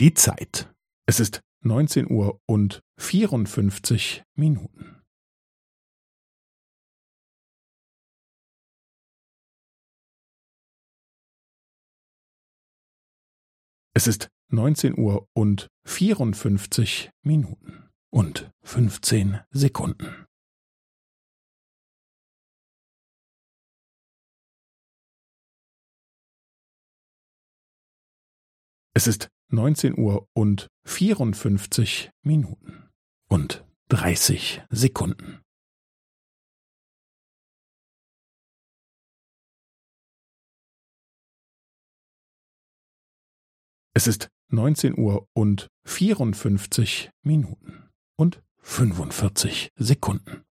Die Zeit. Es ist neunzehn Uhr und vierundfünfzig Minuten. Es ist neunzehn Uhr und vierundfünfzig Minuten und fünfzehn Sekunden. Es ist neunzehn Uhr und vierundfünfzig Minuten und dreißig Sekunden. Es ist neunzehn Uhr und vierundfünfzig Minuten und fünfundvierzig Sekunden.